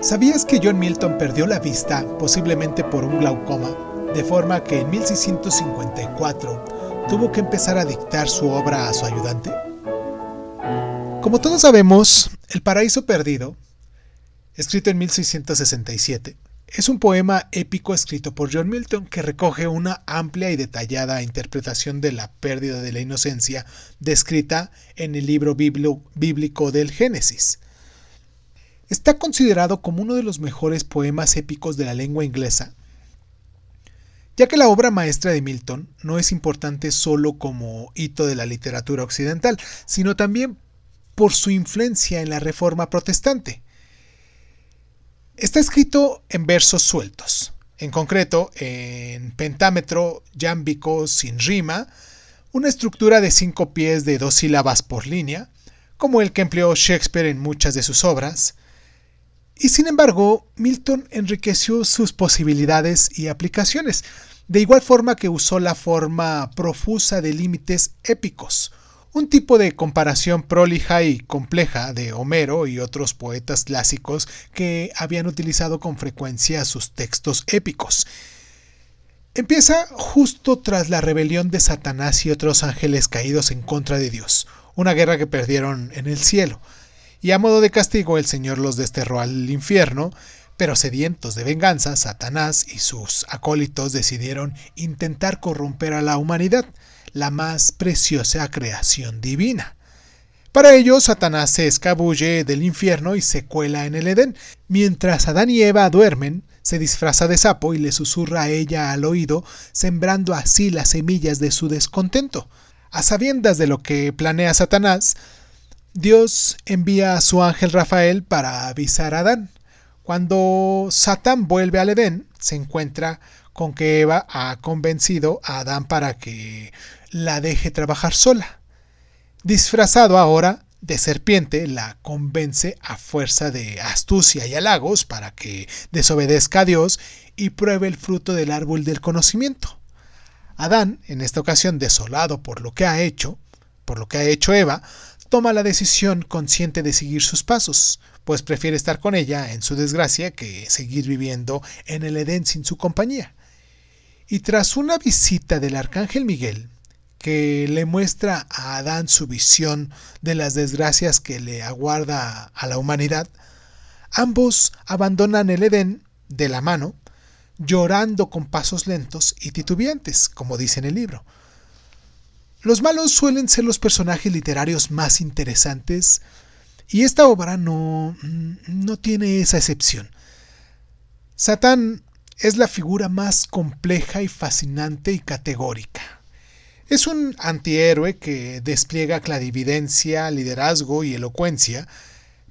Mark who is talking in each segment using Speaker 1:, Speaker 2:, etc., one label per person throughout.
Speaker 1: ¿Sabías que John Milton perdió la vista, posiblemente por un glaucoma, de forma que en 1654 tuvo que empezar a dictar su obra a su ayudante? Como todos sabemos, El Paraíso Perdido, escrito en 1667, es un poema épico escrito por John Milton que recoge una amplia y detallada interpretación de la pérdida de la inocencia descrita en el libro bíblico del Génesis. Está considerado como uno de los mejores poemas épicos de la lengua inglesa, ya que la obra maestra de Milton no es importante solo como hito de la literatura occidental, sino también por su influencia en la Reforma protestante. Está escrito en versos sueltos, en concreto en pentámetro yámbico sin rima, una estructura de cinco pies de dos sílabas por línea, como el que empleó Shakespeare en muchas de sus obras, y sin embargo, Milton enriqueció sus posibilidades y aplicaciones, de igual forma que usó la forma profusa de límites épicos, un tipo de comparación prolija y compleja de Homero y otros poetas clásicos que habían utilizado con frecuencia sus textos épicos. Empieza justo tras la rebelión de Satanás y otros ángeles caídos en contra de Dios, una guerra que perdieron en el cielo y a modo de castigo el Señor los desterró al infierno, pero sedientos de venganza, Satanás y sus acólitos decidieron intentar corromper a la humanidad, la más preciosa creación divina. Para ello, Satanás se escabulle del infierno y se cuela en el Edén. Mientras Adán y Eva duermen, se disfraza de sapo y le susurra a ella al oído, sembrando así las semillas de su descontento. A sabiendas de lo que planea Satanás, Dios envía a su ángel Rafael para avisar a Adán. Cuando Satán vuelve al Edén, se encuentra con que Eva ha convencido a Adán para que la deje trabajar sola. Disfrazado ahora de serpiente, la convence a fuerza de astucia y halagos para que desobedezca a Dios y pruebe el fruto del árbol del conocimiento. Adán, en esta ocasión desolado por lo que ha hecho, por lo que ha hecho Eva, toma la decisión consciente de seguir sus pasos, pues prefiere estar con ella en su desgracia que seguir viviendo en el Edén sin su compañía. Y tras una visita del arcángel Miguel, que le muestra a Adán su visión de las desgracias que le aguarda a la humanidad, ambos abandonan el Edén de la mano, llorando con pasos lentos y titubeantes, como dice en el libro. Los malos suelen ser los personajes literarios más interesantes y esta obra no, no tiene esa excepción. Satán es la figura más compleja y fascinante y categórica. Es un antihéroe que despliega clarividencia, liderazgo y elocuencia,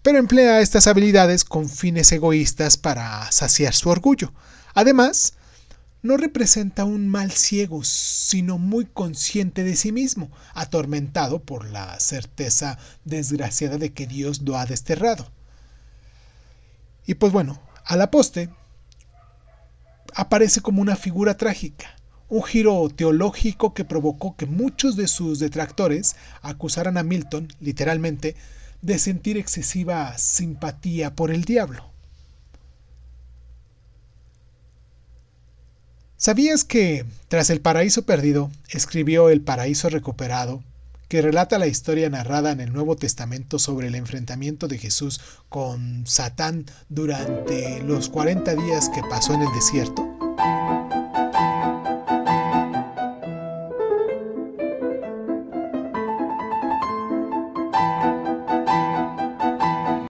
Speaker 1: pero emplea estas habilidades con fines egoístas para saciar su orgullo. Además, no representa un mal ciego, sino muy consciente de sí mismo, atormentado por la certeza desgraciada de que Dios lo ha desterrado. Y pues bueno, a la poste aparece como una figura trágica, un giro teológico que provocó que muchos de sus detractores acusaran a Milton, literalmente, de sentir excesiva simpatía por el diablo. ¿Sabías que, tras El Paraíso Perdido, escribió El Paraíso Recuperado, que relata la historia narrada en el Nuevo Testamento sobre el enfrentamiento de Jesús con Satán durante los 40 días que pasó en el desierto?